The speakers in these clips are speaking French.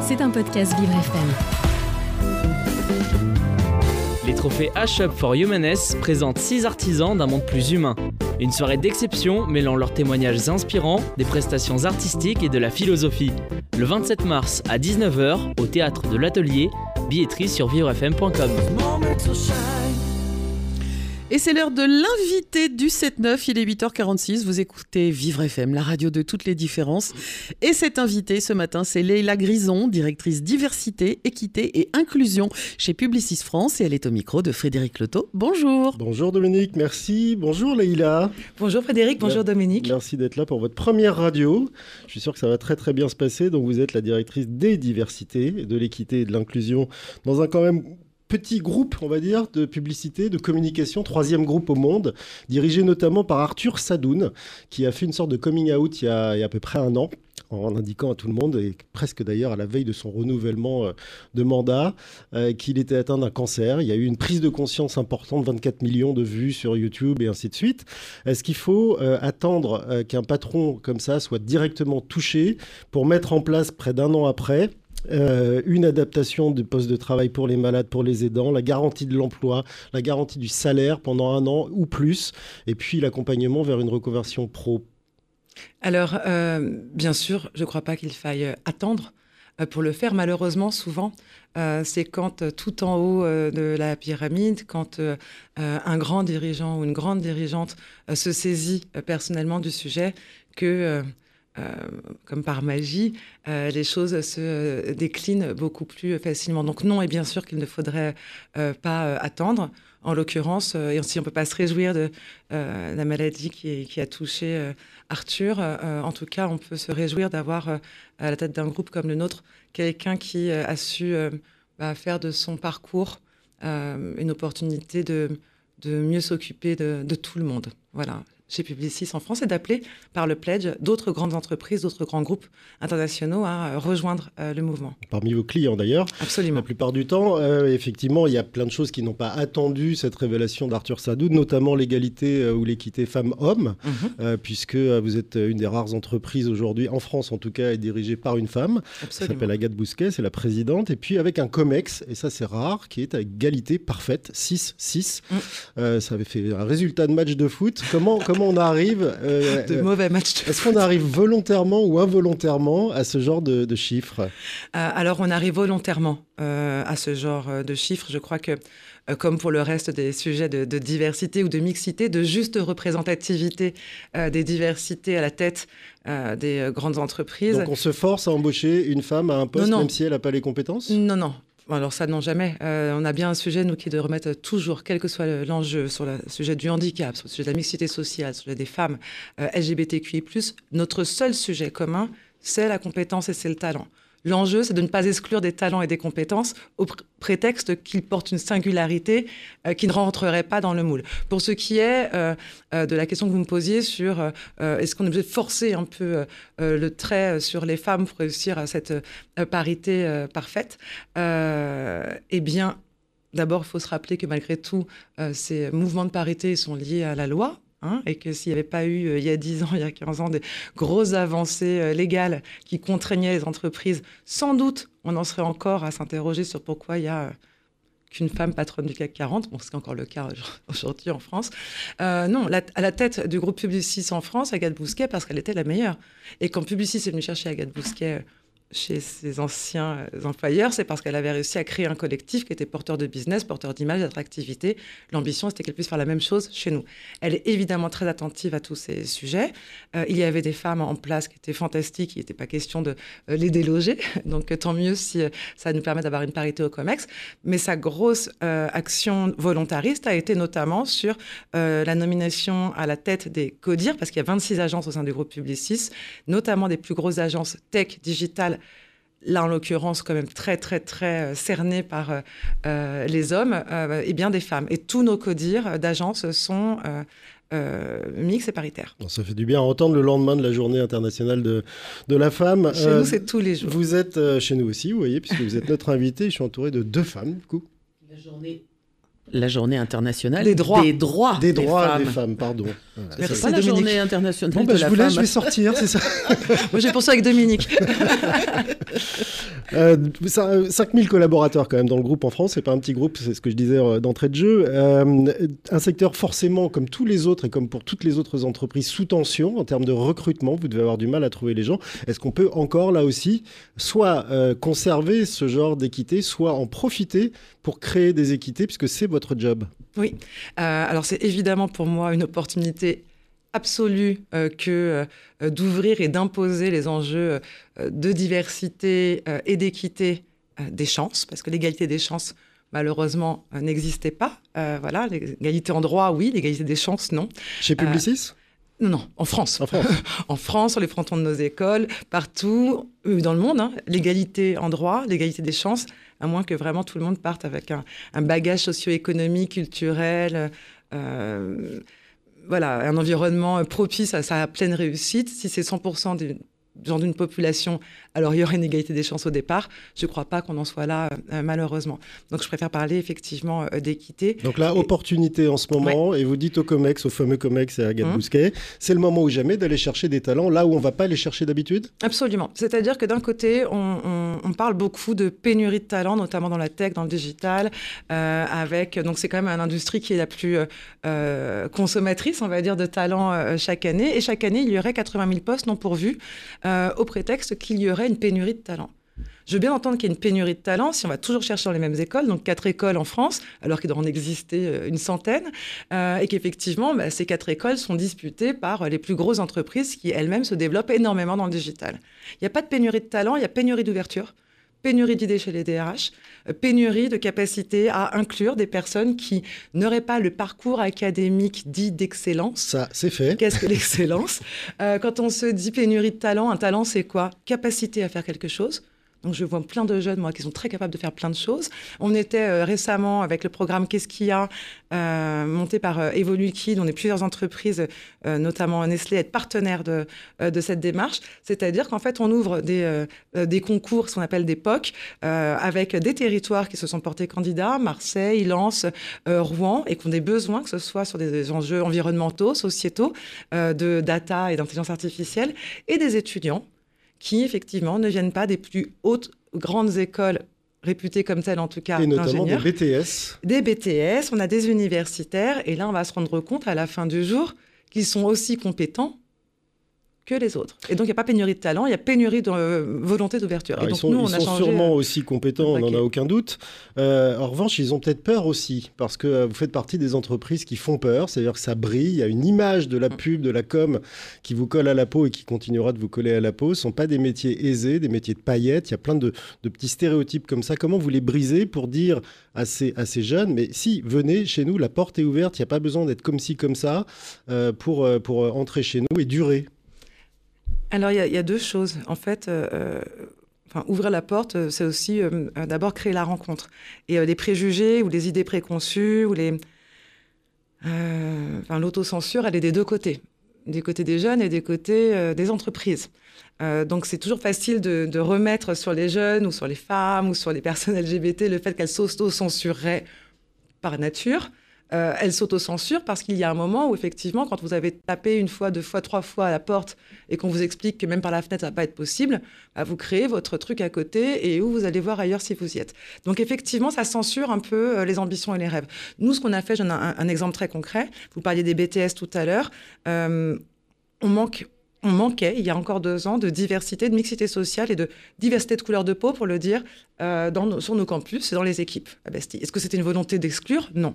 C'est un podcast Vivre FM. Les trophées H-Up for Humaness présentent 6 artisans d'un monde plus humain. Une soirée d'exception mêlant leurs témoignages inspirants, des prestations artistiques et de la philosophie. Le 27 mars à 19h au théâtre de l'Atelier, billetterie sur vivrefm.com. Et c'est l'heure de l'invité du 7-9, il est 8h46, vous écoutez Vivre FM, la radio de toutes les différences. Et cet invité ce matin, c'est Leila Grison, directrice diversité, équité et inclusion chez Publicis France, et elle est au micro de Frédéric Loto. Bonjour. Bonjour Dominique, merci. Bonjour Leïla. Bonjour Frédéric, bonjour Dominique. Merci d'être là pour votre première radio. Je suis sûr que ça va très très bien se passer. Donc vous êtes la directrice des diversités, de l'équité et de l'inclusion dans un quand même petit groupe, on va dire, de publicité, de communication, troisième groupe au monde, dirigé notamment par Arthur Sadoun, qui a fait une sorte de coming out il y a, à peu près un an en indiquant à tout le monde, et presque d'ailleurs à la veille de son renouvellement euh, de mandat, euh, qu'il était atteint d'un cancer. Il y a eu une prise de conscience importante, 24 millions de vues sur YouTube et ainsi de suite. Est-ce qu'il faut euh, attendre qu'un patron comme ça soit directement touché pour mettre en place, près d'un an après, euh, une adaptation du poste de travail pour les malades, pour les aidants, la garantie de l'emploi, la garantie du salaire pendant un an ou plus, et puis l'accompagnement vers une reconversion pro. Alors, euh, bien sûr, je ne crois pas qu'il faille attendre euh, pour le faire. Malheureusement, souvent, c'est quand tout en haut de la pyramide, quand un grand dirigeant ou une grande dirigeante se saisit personnellement du sujet, que comme par magie, euh, les choses se euh, déclinent beaucoup plus facilement. Donc non, et bien sûr qu'il ne faudrait pas attendre. En l'occurrence, et si on ne peut pas se réjouir de la maladie qui, a touché Arthur, en tout cas, on peut se réjouir d'avoir à la tête d'un groupe comme le nôtre quelqu'un qui a su bah, faire de son parcours une opportunité de, mieux s'occuper de, de, tout le monde. Voilà, chez Publicis en France et d'appeler par le pledge d'autres grandes entreprises, d'autres grands groupes internationaux à euh, rejoindre euh, le mouvement. Parmi vos clients d'ailleurs. Absolument. La plupart du temps, euh, effectivement, il y a plein de choses qui n'ont pas attendu cette révélation d'Arthur Sadoud, notamment l'égalité ou l'équité femmes-hommes, mhm. puisque vous êtes une des rares entreprises aujourd'hui, en France en tout cas, est dirigée par une femme. Elle s'appelle Agathe Bousquet, c'est la présidente, et puis avec un COMEX, et ça c'est rare, qui est à égalité parfaite, 6-6. Mm. ça avait fait un résultat de match de foot. Comment on arrive euh, De mauvais matchs. Est-ce qu'on arrive volontairement ou involontairement à ce genre de, chiffres? Euh, Alors, on arrive volontairement euh, à ce genre de chiffres. Je crois que comme pour le reste des sujets de, diversité ou de mixité, de juste représentativité des diversités à la tête des grandes entreprises. Donc on se force à embaucher une femme à un poste même si elle n'a pas les compétences? Non, non. Alors ça, non, jamais. Euh, on a bien un sujet, nous, qui est de remettre toujours, quel que soit l'enjeu, sur le sujet du handicap, sur le sujet de la mixité sociale, sur le sujet des femmes, euh, LGBTQI+, notre seul sujet commun, c'est la compétence et c'est le talent. L'enjeu, c'est de ne pas exclure des talents et des compétences au prétexte qu'ils portent une singularité euh, qui ne rentrerait pas dans le moule. Pour ce qui est euh, euh, de la question que vous me posiez sur est-ce qu'on est obligé de forcer un peu le trait sur les femmes pour réussir à cette parité parfaite, eh bien, d'abord, il faut se rappeler que malgré tout, ces mouvements de parité sont liés à la loi, Hein, et que s'il n'y avait pas eu, euh, il y a 10 ans, il y a 15 ans, des grosses avancées euh, légales qui contraignaient les entreprises, sans doute, on en serait encore à s'interroger sur pourquoi il y a euh, qu'une femme patronne du CAC 40, bon, c'est encore le cas aujourd'hui en France. non, à la tête du groupe Publicis en France, Agathe Bousquet, parce qu'elle était la meilleure. Et quand Publicis est venu chercher Agathe Bousquet chez ses anciens euh, employeurs, c'est parce qu'elle avait réussi à créer un collectif qui était porteur de business, porteur d'image, d'attractivité. L'ambition, c'était qu'elle puisse faire la même chose chez nous. Elle est évidemment très attentive à tous ces sujets. Euh, il y avait des femmes en place qui étaient fantastiques, il n'était pas question de euh, les déloger. Donc tant mieux si ça nous permet d'avoir une parité au COMEX. Mais sa grosse action volontariste a été notamment sur la nomination à la tête des CODIR, parce qu'il y a 26 agences au sein du groupe Publicis, notamment des plus grosses agences tech, digitales, là en l'occurrence quand même très très très euh, cerné par euh, euh, les hommes, et bien des femmes. Et tous nos codires d'agences sont mix et paritaires. ça fait du bien à entendre le lendemain de la journée internationale de, de la femme. Chez nous, c'est tous les jours. Vous êtes chez nous aussi, vous voyez, puisque vous êtes notre invité. Je suis entouré de deux femmes, du coup. La journée la journée internationale des droits des droits, des, droits des femmes. femmes pardon. Voilà, Merci, C'est pas la Dominique. journée internationale Bon, de bah, je la vous laisse, femme. je vais sortir, c'est ça. Moi, j'ai poursuivi avec Dominique. Euh, euh, 5000 collaborateurs quand même dans le groupe en France, c'est pas un petit groupe, c'est ce que je disais euh, d'entrée de jeu. Euh, un secteur forcément, comme tous les autres et comme pour toutes les autres entreprises, sous tension en termes de recrutement. Vous devez avoir du mal à trouver les gens. Est-ce qu'on peut encore là aussi soit euh, conserver ce genre d'équité, soit en profiter pour créer des équités, puisque c'est votre job Oui. Euh, alors, c'est évidemment pour moi une opportunité absolue euh, que euh, d'ouvrir et d'imposer les enjeux de diversité et d'équité des chances, parce que l'égalité des chances, malheureusement, n'existait pas. Voilà, l'égalité en droit, oui, l'égalité des chances, non. Chez Publicis? Non, non, en France. En France. en France, sur les frontons de nos écoles, partout, dans le monde, hein, l'égalité en droit, l'égalité des chances, à moins que vraiment tout le monde parte avec un, bagage socio-économique, culturel, euh, voilà, un environnement propice à sa pleine réussite. Si c'est 100% du genre d'une population, alors il y aurait une égalité des chances au départ. Je ne crois pas qu'on en soit là, euh, malheureusement. Donc je préfère parler effectivement euh, d'équité. Donc là, Et- opportunité en ce moment, et vous dites au COMEX, au fameux COMEX et à Agathe Hum. Bousquet, c'est le moment ou jamais d'aller chercher des talents là où on va pas les chercher d'habitude? Absolument. C'est-à-dire que d'un côté, on, on- on parle beaucoup de pénurie de talents, notamment dans la tech, dans le digital, euh, avec donc c'est quand même une industrie qui est la plus consommatrice, on va dire, de talents chaque année. Et chaque année, il y aurait 80 000 postes non pourvus, euh, au prétexte qu'il y aurait une pénurie de talents. Je veux bien entendre qu'il y a une pénurie de talents si on va toujours chercher dans les mêmes écoles, donc quatre écoles en France, alors qu'il doit en exister euh, une centaine, euh, et qu'effectivement, bah, ces quatre écoles sont disputées par les plus grosses entreprises qui elles-mêmes se développent énormément dans le digital. Il n'y a pas de pénurie de talents, il y a pénurie d'ouverture, pénurie d'idées chez les DRH, euh, pénurie de capacité à inclure des personnes qui n'auraient pas le parcours académique dit d'excellence. Ça, c'est fait. Qu'est-ce que l'excellence? Euh, Quand on se dit pénurie de talent, un talent c'est quoi? Capacité à faire quelque chose. Donc je vois plein de jeunes, moi, qui sont très capables de faire plein de choses. On était euh, récemment avec le programme Qu'est-ce qu'il y a, euh, monté par euh, Evoluki, on est plusieurs entreprises, euh, notamment Nestlé, être partenaires de, cette démarche. C'est-à-dire qu'en fait, on ouvre des, concours, ce qu'on appelle des POC, avec des territoires qui se sont portés candidats, Marseille, Lens, Rouen, et qui ont des besoins, que ce soit sur des, des enjeux environnementaux, sociétaux, de data et d'intelligence artificielle, et des étudiants qui, effectivement, ne viennent pas des plus hautes grandes écoles réputées comme telles, en tout cas, Et notamment des. BTS. Des BTS, on a des universitaires, et là, on va se rendre compte à la fin du jour qu'ils sont aussi compétents que les autres. Et donc, il n'y a pas pénurie de talent, il y a pénurie de euh, volonté d'ouverture. Alors, ils sont, nous, on ils a sont changé. sûrement euh, aussi compétents, on n'en a aucun doute. Euh, en revanche, ils ont peut-être peur aussi, parce que euh, vous faites partie des entreprises qui font peur, c'est-à-dire que ça brille, il y a une image de la pub, de la com qui vous colle à la peau et qui continuera de vous coller à la peau. Ce ne sont pas des métiers aisés, des métiers de paillettes, il y a plein de, de petits stéréotypes comme ça. Comment vous les brisez pour dire à ces, à ces jeunes, mais si, venez chez nous, la porte est ouverte, il n'y a pas besoin d'être comme ci, comme ça, pour, pour entrer chez nous et durer? Alors, il y, a- deux choses. En fait, euh, euh, enfin, ouvrir la porte, euh, c'est aussi d'abord créer la rencontre. Et les préjugés ou les idées préconçues ou les, enfin, l'autocensure, elle est des deux côtés, des côtés des jeunes et des côtés des entreprises. Donc c'est toujours facile de, de remettre sur les jeunes ou sur les femmes ou sur les personnes LGBT le fait qu'elles s'auto-censureraient par nature. Euh, elles s'autocensurent parce qu'il y a un moment où effectivement, quand vous avez tapé une fois, deux fois, trois fois à la porte et qu'on vous explique que même par la fenêtre ça va pas être possible, bah, vous créez votre truc à côté et où vous allez voir ailleurs si vous y êtes. Donc effectivement, ça censure un peu euh, les ambitions et les rêves. Nous, ce qu'on a fait, j'en ai un, exemple très concret. Vous parliez des BTS tout à l'heure. Euh, on manquait, il y a encore deux ans, de diversité, de mixité sociale et de diversité de couleur de peau, pour le dire, euh, sur nos campus et dans les équipes à Bastille. Est-ce que c'était une volonté d'exclure? Non.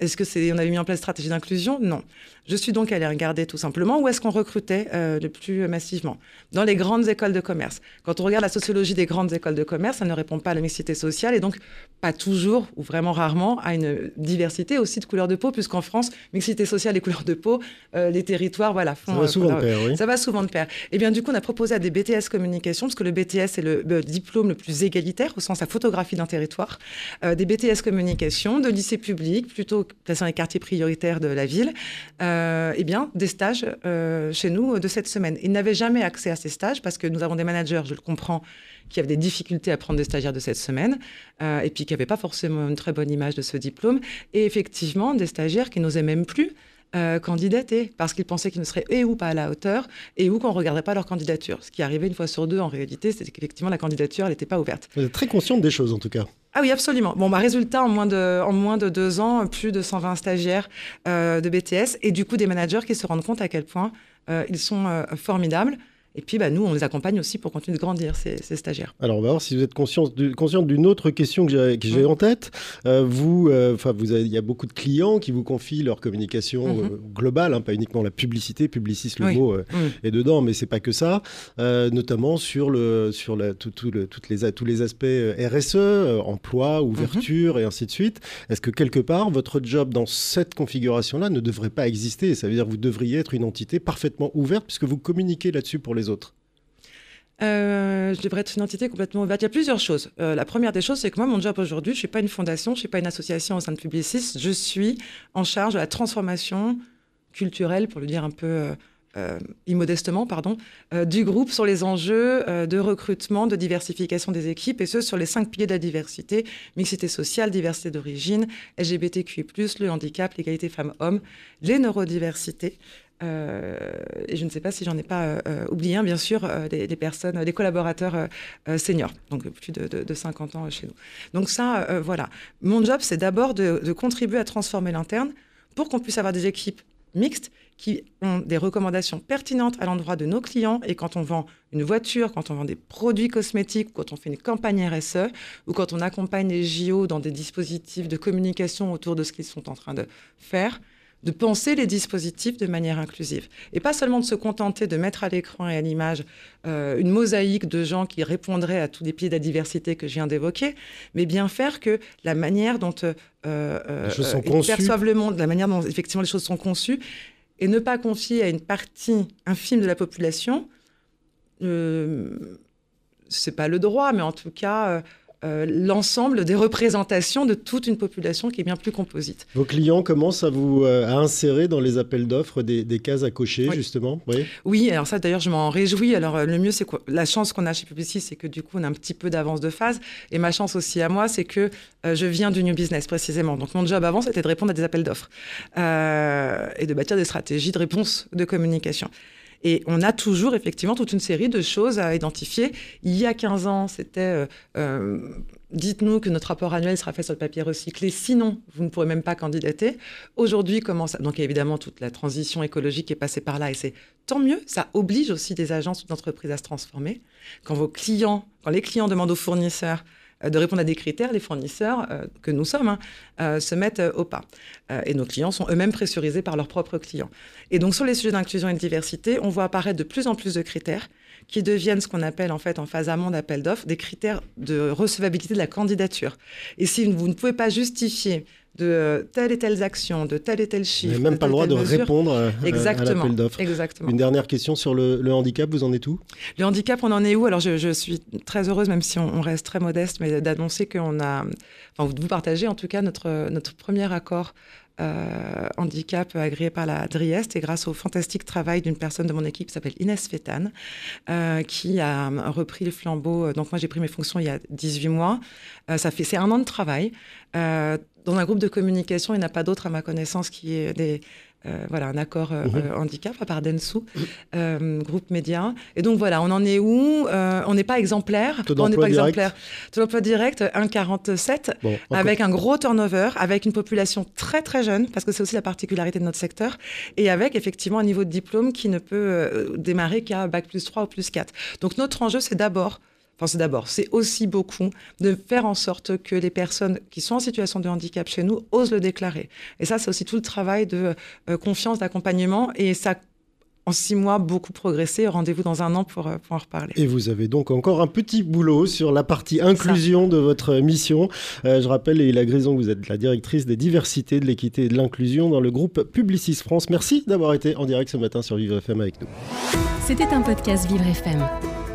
Est-ce que c'est, on avait mis en place une stratégie d'inclusion? Non. Je suis donc allée regarder tout simplement où est-ce qu'on recrutait euh, le plus massivement. Dans les grandes écoles de commerce. Quand on regarde la sociologie des grandes écoles de commerce, ça ne répond pas à la mixité sociale et donc pas toujours ou vraiment rarement à une diversité aussi de couleur de peau, puisqu'en France, mixité sociale et couleur de peau, euh, les territoires, voilà, font. Ça va euh, souvent de pair, oui. ça va souvent de pair. Et bien, du coup, on a proposé à des BTS communication, parce que le BTS est le, le diplôme le plus égalitaire, au sens la photographie d'un territoire, euh, des BTS communication de lycées publics, plutôt placés dans les quartiers prioritaires de la ville, euh, eh bien, des stages euh, chez nous de cette semaine. Ils n'avaient jamais accès à ces stages parce que nous avons des managers, je le comprends, qui avaient des difficultés à prendre des stagiaires de cette semaine euh, et puis qui n'avaient pas forcément une très bonne image de ce diplôme. Et effectivement, des stagiaires qui n'osaient même plus euh, candidater parce qu'ils pensaient qu'ils ne seraient et ou pas à la hauteur et ou qu'on ne regarderait pas leur candidature. Ce qui arrivait une fois sur deux en réalité, c'était qu'effectivement la candidature n'était pas ouverte. Vous êtes très consciente des choses en tout cas. Ah oui, absolument. Bon, bah, résultat, en moins, de, en moins de deux ans, plus de 120 stagiaires euh, de BTS et du coup des managers qui se rendent compte à quel point euh, ils sont euh, formidables. Et puis, bah, nous, on les accompagne aussi pour continuer de grandir, ces, ces stagiaires. Alors, on va voir si vous êtes consciente du- consciente d'une autre question que j'ai en tête. Euh, vous, euh, vous il y a beaucoup de clients qui vous confient leur communication Mhm. euh, globale, hein, pas uniquement la publicité. Publicis, le Oui. mot euh, est dedans, mais c'est pas que ça. Notamment sur le, sur la, tout, tout le, toutes les, tous les aspects RSE, emploi, ouverture et ainsi de suite. Est-ce que quelque part, votre job dans cette configuration-là ne devrait pas exister? Ça veut dire que vous devriez être une entité parfaitement ouverte puisque vous communiquez là-dessus pour les autres. Euh, je devrais être une entité complètement ouverte. Il y a plusieurs choses. Euh, la première des choses, c'est que moi, mon job aujourd'hui, je ne suis pas une fondation, je ne suis pas une association au sein de Publicis. Je suis en charge de la transformation culturelle, pour le dire un peu euh, euh, immodestement, pardon, euh, du groupe sur les enjeux euh, de recrutement, de diversification des équipes, et ce, sur les cinq piliers de la diversité, mixité sociale, diversité d'origine, LGBTQI+, le handicap, l'égalité femmes-hommes, les neurodiversités. Et je ne sais pas si j'en ai pas oublié un, bien sûr, des, personnes, des collaborateurs seniors, donc plus de, de, de 50 ans chez nous. Donc ça, voilà. Mon job, c'est d'abord de contribuer à transformer l'interne pour qu'on puisse avoir des équipes mixtes qui ont des recommandations pertinentes à l'endroit de nos clients. Et quand on vend une voiture, quand on vend des produits cosmétiques, quand on fait une campagne RSE, ou quand on accompagne les JO dans des dispositifs de communication autour de ce qu'ils sont en train de faire, de penser les dispositifs de manière inclusive. Et pas seulement de se contenter de mettre à l'écran et à l'image euh, une mosaïque de gens qui répondraient à tous les pieds de la diversité que je viens d'évoquer, mais bien faire que la manière dont euh, euh, ils conçues. perçoivent le monde, la manière dont effectivement les choses sont conçues, et ne pas confier à une partie infime de la population, euh, c'est pas le droit, mais en tout cas euh, l'ensemble des représentations de toute une population qui est bien plus composite. Vos clients commencent à vous euh, à insérer dans les appels d'offres des, des cases à cocher, Oui. justement. Oui. Oui, alors ça d'ailleurs je m'en réjouis. Alors euh, le mieux c'est quoi? La chance qu'on a chez Publicis, c'est que du coup on a un petit peu d'avance de phase. Et ma chance aussi à moi, c'est que je viens du new business précisément. Donc mon job avant, c'était de répondre à des appels d'offres et de bâtir des stratégies de réponse de communication. Et on a toujours effectivement toute une série de choses à identifier. Il y a 15 ans, c'était euh, euh, dites-nous que notre rapport annuel sera fait sur le papier recyclé, sinon vous ne pourrez même pas candidater. Aujourd'hui, comment ça Donc évidemment toute la transition écologique est passée par là et c'est tant mieux. Ça oblige aussi des agences ou d'entreprises à se transformer. Quand vos clients, quand les clients demandent aux fournisseurs de répondre à des critères, les fournisseurs euh, que nous sommes hein, euh, se mettent euh, au pas. Euh, et nos clients sont eux-mêmes pressurisés par leurs propres clients. Et donc sur les sujets d'inclusion et de diversité, on voit apparaître de plus en plus de critères qui deviennent ce qu'on appelle en fait en phase amont d'appel d'offres des critères de recevabilité de la candidature. Et si vous ne pouvez pas justifier de euh, telles et telles actions, de tel et tel Vous chiffre, n'avez même pas le droit telle de telle mesure, répondre à, à- à Exactement. l'appel d'offres. Exactement. Une dernière question sur le, le handicap, vous en êtes où? Le handicap, on en est où? Alors, je, je suis très heureuse, même si on, on reste très modeste, mais d'annoncer qu'on a, enfin, vous partagez en tout cas notre, notre premier accord euh, handicap agréé par la Driest et grâce au fantastique travail d'une personne de mon équipe qui s'appelle Inès Fétane, euh, qui a repris le flambeau. Donc, moi, j'ai pris mes fonctions il y a 18 mois. Euh, ça fait, c'est un an de travail. Dans un groupe de communication, il n'y en a pas d'autre, à ma connaissance, qui est des, euh, voilà, un accord euh, euh, handicap, à part Dentsu, euh, groupe média. Et donc voilà, on en est où On n'est pas exemplaire. Taux on n'est d'emploi pas direct exemplaire. Taux d'emploi direct, 1,47. Bon, encore- Avec un gros turnover, avec une population très très jeune, parce que c'est aussi la particularité de notre secteur, et avec effectivement un niveau de diplôme qui ne peut démarrer qu'à bac plus 3 ou plus 4. Donc notre enjeu, c'est d'abord, enfin c'est d'abord, c'est aussi beaucoup de faire en sorte que les personnes qui sont en situation de handicap chez nous osent le déclarer. Et ça, c'est aussi tout le travail de euh, confiance, d'accompagnement, et ça, en six mois, beaucoup progressé. Rendez-vous dans un an pour, euh, pour en reparler. Et vous avez donc encore un petit boulot sur la partie inclusion de votre mission. Euh, je rappelle, Leïla Grison, que vous êtes la directrice des diversités, de l'équité et de l'inclusion dans le groupe Publicis France. Merci d'avoir été en direct ce matin sur Vivre FM avec nous. C'était un podcast Vivre FM.